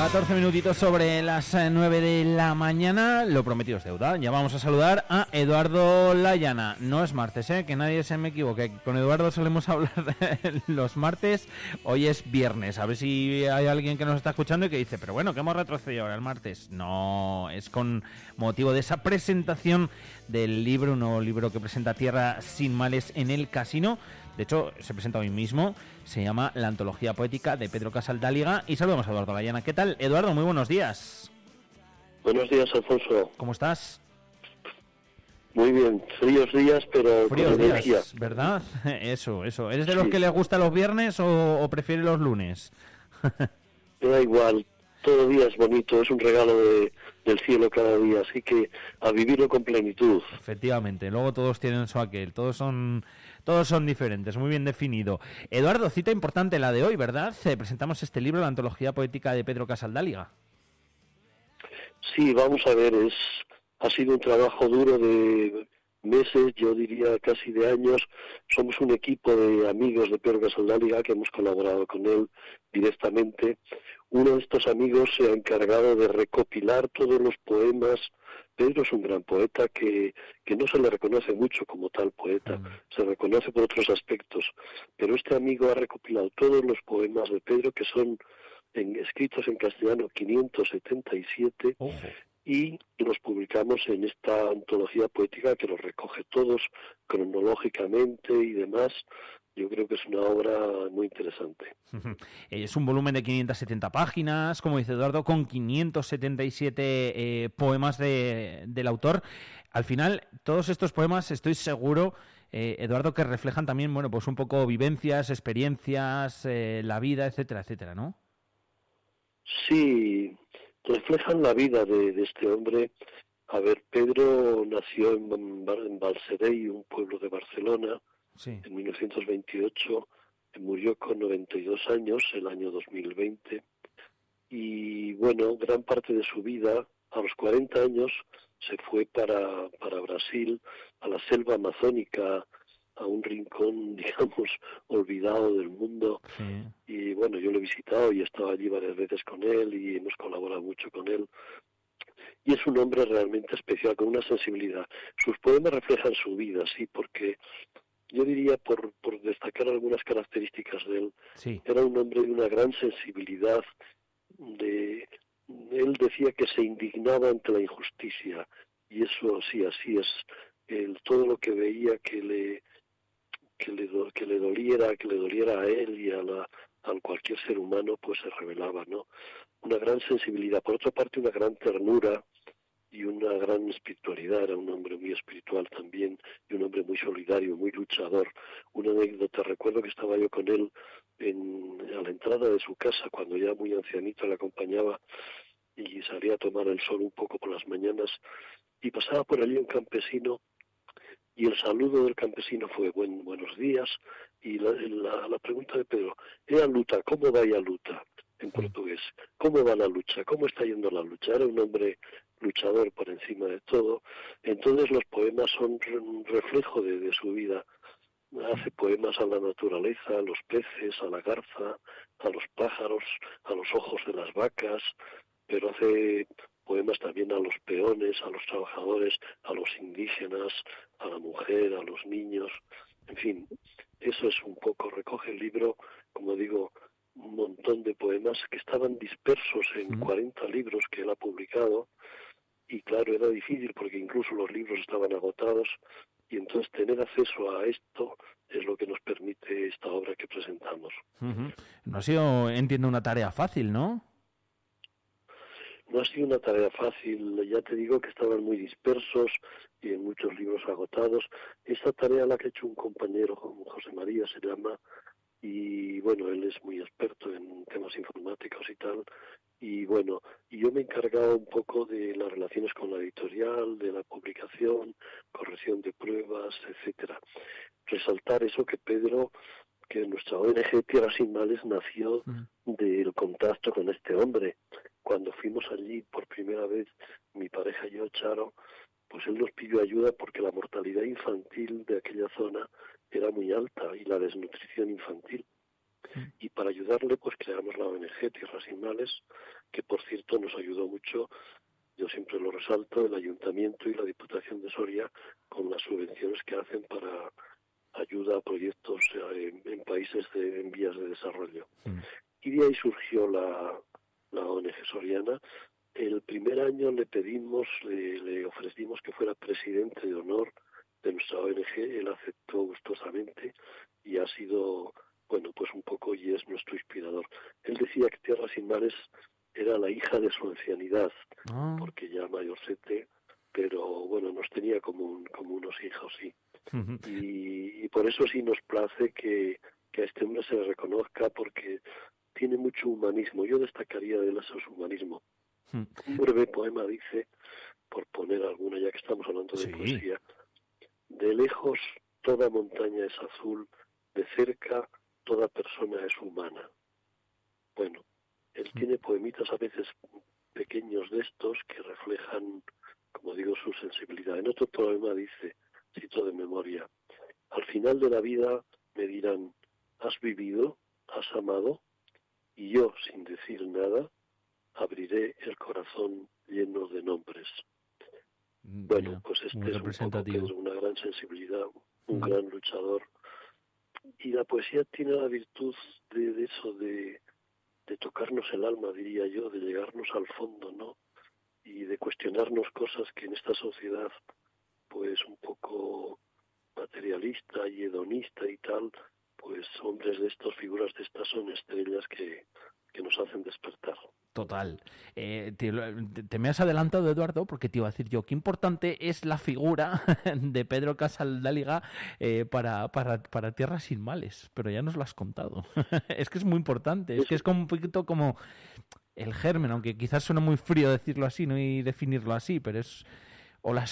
14 minutitos sobre las 9 eh, de la mañana, lo prometido es deuda. Ya vamos a saludar a Eduardo Layana. No es martes, ¿eh? que nadie se me equivoque. Con Eduardo solemos hablar los martes, hoy es viernes. A ver si hay alguien que nos está escuchando y que dice, pero bueno, que hemos retrocedido ahora el martes. No, es con motivo de esa presentación del libro, un nuevo libro que presenta Tierra sin males en el casino de hecho, se presenta hoy mismo. Se llama La Antología Poética de Pedro Casaldáliga. Y saludamos a Eduardo Layana. ¿Qué tal, Eduardo? Muy buenos días. Buenos días, Alfonso. ¿Cómo estás? Muy bien, fríos días, pero fríos días, ¿verdad? Eso, eso. ¿Eres de los que les gusta los viernes o, prefiere los lunes? Me da igual, todo día es bonito, es un regalo del cielo cada día, así que a vivirlo con plenitud. Efectivamente, luego todos tienen su aquel, todos son todos son diferentes, muy bien definido. Eduardo, cita importante la de hoy, ¿verdad? Eh, presentamos este libro, la antología poética de Pedro Casaldáliga. Sí, vamos a ver, es ha sido un trabajo duro de meses, yo diría casi de años. Somos un equipo de amigos de Pedro Casaldáliga que hemos colaborado con él directamente. Uno de estos amigos se ha encargado de recopilar todos los poemas. Pedro es un gran poeta que, que no se le reconoce mucho como tal poeta, mm. se reconoce por otros aspectos, pero este amigo ha recopilado todos los poemas de Pedro que son en, escritos en castellano 577 y los publicamos en esta antología poética que los recoge todos cronológicamente y demás yo creo que es una obra muy interesante. Es un volumen de 570 páginas, como dice Eduardo, con 577 eh, poemas de, del autor. Al final, todos estos poemas, estoy seguro, eh, Eduardo, que reflejan también, bueno, pues un poco vivencias, experiencias, eh, la vida, etcétera, etcétera, ¿no? Sí, reflejan la vida de, este hombre. A ver, Pedro nació en, en un pueblo de Barcelona, en 1928, murió con 92 años, el año 2020, y bueno, gran parte de su vida, a los 40 años, se fue para, para Brasil, a la selva amazónica, a un rincón, digamos, olvidado del mundo. Y bueno, yo lo he visitado y he estado allí varias veces con él y hemos colaborado mucho con él. Y es un hombre realmente especial, con una sensibilidad. Sus poemas reflejan su vida, sí, porque yo diría, por, por destacar algunas características de él, era un hombre de una gran sensibilidad, de, él decía que se indignaba ante la injusticia, y eso sí, así es, todo lo que veía que le, que le, que le doliera, que le doliera a él y a, la, a cualquier ser humano, pues se revelaba, ¿no? Una gran sensibilidad, por otra parte una gran ternura, y una gran espiritualidad, era un hombre muy espiritual también y un hombre muy solidario, muy luchador. Una anécdota, recuerdo que estaba yo con él en, a la entrada de su casa cuando ya muy ancianito le acompañaba y salía a tomar el sol un poco por las mañanas y pasaba por allí un campesino y el saludo del campesino fue buen, buenos días y la, pregunta de Pedro, ¿Ea luta? ¿Cómo va ya luta? En portugués. ¿Cómo va la lucha? ¿Cómo está yendo la lucha? Era un hombre luchador por encima de todo. Entonces los poemas son un reflejo de, su vida. Hace poemas a la naturaleza, a los peces, a la garza, a los pájaros, a los ojos de las vacas, pero hace poemas también a los peones, a los trabajadores, a los indígenas, a la mujer, a los niños, en fin, eso es un poco, recoge el libro, como digo, un montón de poemas que estaban dispersos en 40 libros que él ha publicado y claro, era difícil porque incluso los libros estaban agotados y entonces tener acceso a esto es lo que nos permite esta obra que presentamos. No ha sido, entiendo, una tarea fácil, ¿no? No ha sido una tarea fácil, ya te digo que estaban muy dispersos y en muchos libros agotados. Esta tarea la que ha hecho un compañero, José María se llama, y bueno, él es muy experto en temas informáticos y tal, y bueno, y yo me he encargado un poco de las relaciones con la editorial, de la publicación, corrección de pruebas, etcétera. Resaltar eso que Pedro, que nuestra ONG Tierra Sin Males nació del contacto con este hombre. Cuando fuimos allí por primera vez, mi pareja y yo, Charo, pues él nos pidió ayuda porque la mortalidad infantil de aquella zona era muy alta y la desnutrición infantil. Y para ayudarle, pues creamos la ONG Tierras Sin Males, que por cierto nos ayudó mucho yo siempre lo resalto, el ayuntamiento y la Diputación de Soria con las subvenciones que hacen para ayuda a proyectos eh, en, países de, en vías de desarrollo. Mm. Y de ahí surgió la, la ONG Soriana. El primer año le pedimos, le, ofrecimos que fuera presidente de honor de nuestra ONG, él aceptó gustosamente y ha sido, bueno, pues un poco y es nuestro inspirador. Él decía que Tierras sin Mares era la hija de su ancianidad, ah. porque ya mayorcete, pero bueno, nos tenía como, como unos hijos, sí. y, por eso sí nos place que, que a este hombre se le reconozca, porque tiene mucho humanismo. Yo destacaría de él su humanismo. Un breve poema dice, por poner alguna, ya que estamos hablando de poesía, de lejos toda montaña es azul, de cerca toda persona es humana. Bueno, él tiene poemitas a veces pequeños de estos que reflejan, como digo, su sensibilidad. En otro poema dice, cito de memoria, al final de la vida me dirán, ¿has vivido? ¿Has amado? Y yo, sin decir nada, abriré el corazón lleno de nombres. Mm, bueno, pues este es un una gran sensibilidad, un gran luchador. Y la poesía tiene la virtud de eso, de, de tocarnos el alma, diría yo, de llegarnos al fondo, ¿no? Y de cuestionarnos cosas que en esta sociedad, pues un poco materialista y hedonista y tal, pues hombres de estas, figuras de estas son estrellas que, que nos hacen despertar. Eh, te, me has adelantado, Eduardo, porque te iba a decir yo, qué importante es la figura de Pedro Casaldáliga eh, para, para, para Tierras sin Males, pero ya nos lo has contado. es que es muy importante, es que es como un poquito como el germen, aunque quizás suena muy frío decirlo así ¿no? y definirlo así, pero es o la,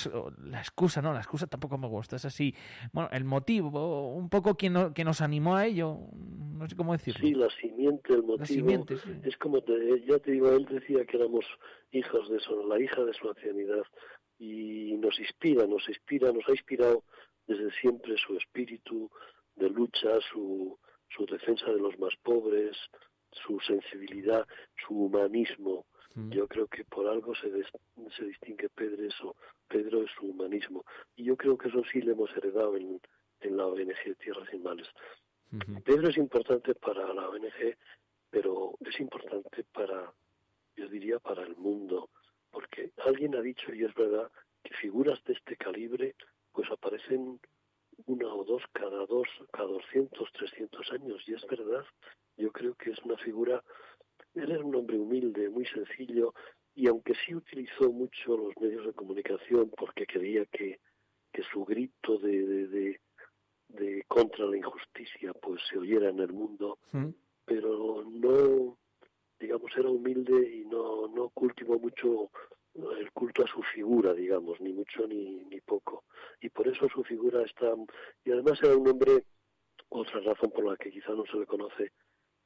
la, excusa, no, la excusa tampoco me gusta, es así, bueno, el motivo, un poco quien, que nos animó a ello, no sé cómo decirlo. Sí, la simiente, el motivo, es como, ya te digo, él decía que éramos hijos de eso, la hija de su ancianidad, y nos inspira, nos inspira, nos ha inspirado desde siempre su espíritu de lucha, su, su defensa de los más pobres, su sensibilidad, su humanismo, Mm. Yo creo que por algo se, se distingue Pedro eso, Pedro es su humanismo. Y yo creo que eso sí le hemos heredado en, en la ONG Tierras Sin Males. Pedro es importante para la ONG, pero es importante para, yo diría, para el mundo, porque alguien ha dicho, y es verdad, que figuras de este calibre pues aparecen una o dos cada dos, cada 200, 300 años, y es verdad, yo creo que es una figura él era un hombre humilde, muy sencillo, y aunque sí utilizó mucho los medios de comunicación porque quería que, que su grito de, de, de, contra la injusticia pues se oyera en el mundo, pero no, digamos, era humilde y no, no cultivó mucho el culto a su figura, digamos, ni mucho ni, ni poco. Y por eso su figura está... Y además era un hombre, otra razón por la que quizá no se le conoce,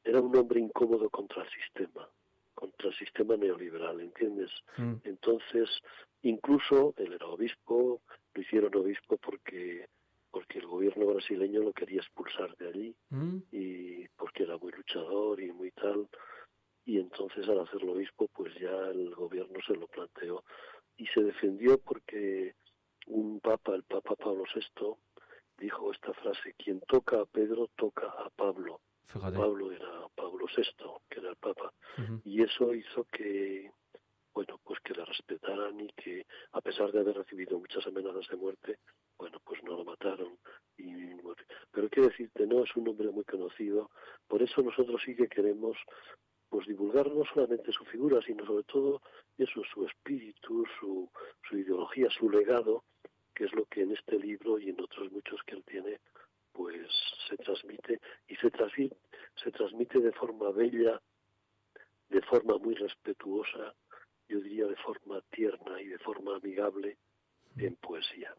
era un hombre incómodo contra el sistema, contra el sistema neoliberal, ¿entiendes? Mm. Entonces, incluso él era obispo, lo hicieron obispo porque porque el gobierno brasileño lo quería expulsar de allí mm. y porque era muy luchador y muy tal y entonces al hacerlo obispo pues ya el gobierno se lo planteó y se defendió porque un papa, el papa Pablo VI, dijo esta frase, quien toca a Pedro toca a Pablo. Pablo era Pablo VI, que era el Papa, y eso hizo que, bueno, pues que le respetaran y que, a pesar de haber recibido muchas amenazas de muerte, bueno, pues no lo Y, pero quiero decirte, no es un hombre muy conocido, por eso nosotros sí que queremos pues divulgar no solamente su figura, sino sobre todo eso, su espíritu, su, su ideología, su legado, que es lo que en este libro y en otros muchos que él tiene, pues se transmite y se transmite, se transmite de forma bella, de forma muy respetuosa, yo diría de forma tierna y de forma amigable en poesía.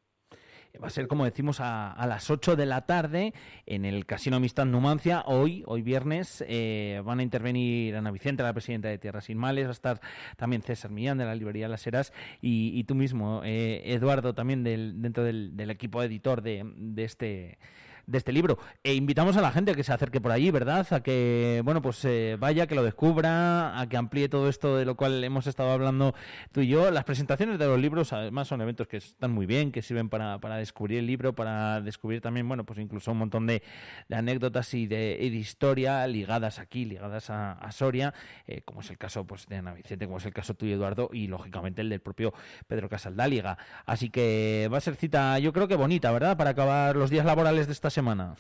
Va a ser, como decimos, a, las 8 de la tarde en el Casino Amistad Numancia. Hoy, hoy viernes, eh, van a intervenir Ana Vicente, la presidenta de Tierras Sin Males, va a estar también César Millán de la librería Las Heras y, tú mismo, eh, Eduardo, también del, dentro del, equipo editor de, de este de este libro. E invitamos a la gente a que se acerque por allí, ¿verdad? A que, bueno, pues eh, vaya, que lo descubra, a que amplíe todo esto de lo cual hemos estado hablando tú y yo. Las presentaciones de los libros, además, son eventos que están muy bien, que sirven para, para descubrir el libro, para descubrir también, bueno, pues incluso un montón de, anécdotas y de, historia ligadas aquí, ligadas a, Soria, eh, como es el caso pues de Ana Vicente, como es el caso tuyo, Eduardo, y lógicamente el del propio Pedro Casaldáliga. Así que va a ser cita, yo creo que bonita, ¿verdad? Para acabar los días laborales de esta semana.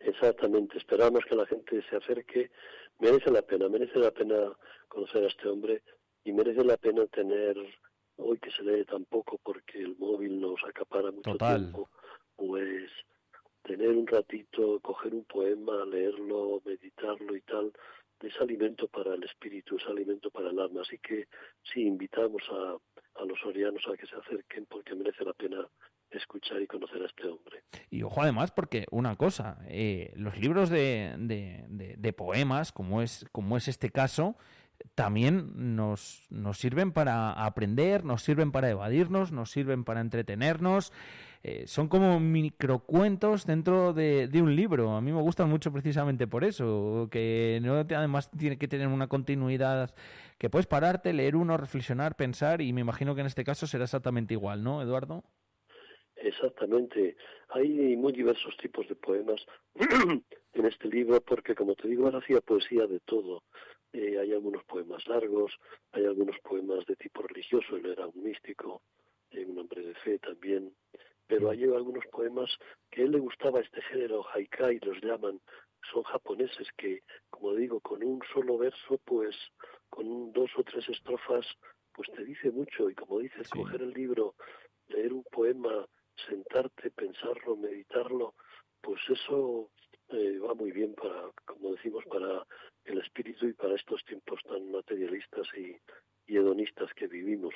Exactamente, esperamos que la gente se acerque. Merece la pena, merece la pena conocer a este hombre y merece la pena tener, hoy que se lee tan poco porque el móvil nos acapara mucho tiempo, pues tener un ratito, coger un poema, leerlo, meditarlo y tal, es alimento para el espíritu, es alimento para el alma. Así que sí, invitamos a, a los orianos a que se acerquen porque merece la pena escuchar y conocer a este hombre. Y ojo además porque una cosa, eh, los libros de, de, de, poemas, como es, como es este caso, también nos, nos sirven para aprender, nos sirven para evadirnos, nos sirven para entretenernos. Eh, son como microcuentos dentro de, de, un libro. A mí me gustan mucho precisamente por eso, que no además tiene que tener una continuidad que puedes pararte, leer uno, reflexionar, pensar y me imagino que en este caso será exactamente igual, ¿no, Eduardo? Exactamente. Hay muy diversos tipos de poemas en este libro porque, como te digo, él hacía poesía de todo. Eh, hay algunos poemas largos, hay algunos poemas de tipo religioso, él era un místico, eh, un hombre de fe también, pero hay algunos poemas que a él le gustaba este género, haikai los llaman, son japoneses que, como digo, con un solo verso, pues con dos o tres estrofas, pues te dice mucho y como dices, coger el libro, leer un poema, sentarte, pensarlo, meditarlo, pues eso eh, va muy bien para, como decimos, para el espíritu y para estos tiempos tan materialistas y hedonistas que vivimos.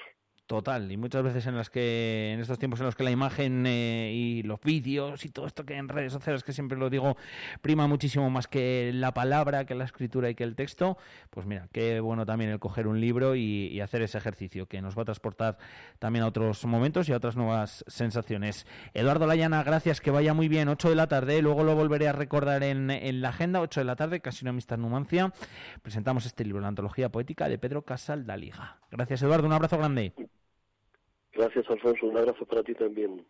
Total, y muchas veces en las que en estos tiempos en los que la imagen eh, y los vídeos y todo esto que en redes sociales que siempre lo digo prima muchísimo más que la palabra, que la escritura y que el texto, pues mira, qué bueno también el coger un libro y, hacer ese ejercicio que nos va a transportar también a otros momentos y a otras nuevas sensaciones. Eduardo Layana, gracias, que vaya muy bien, 8 de la tarde, luego lo volveré a recordar en, la agenda, 8 de la tarde, casi una amistad numancia, presentamos este libro, la antología poética de Pedro Casal Daliga. Gracias Eduardo, un abrazo grande. Gracias, Alfonso. Un abrazo para ti también.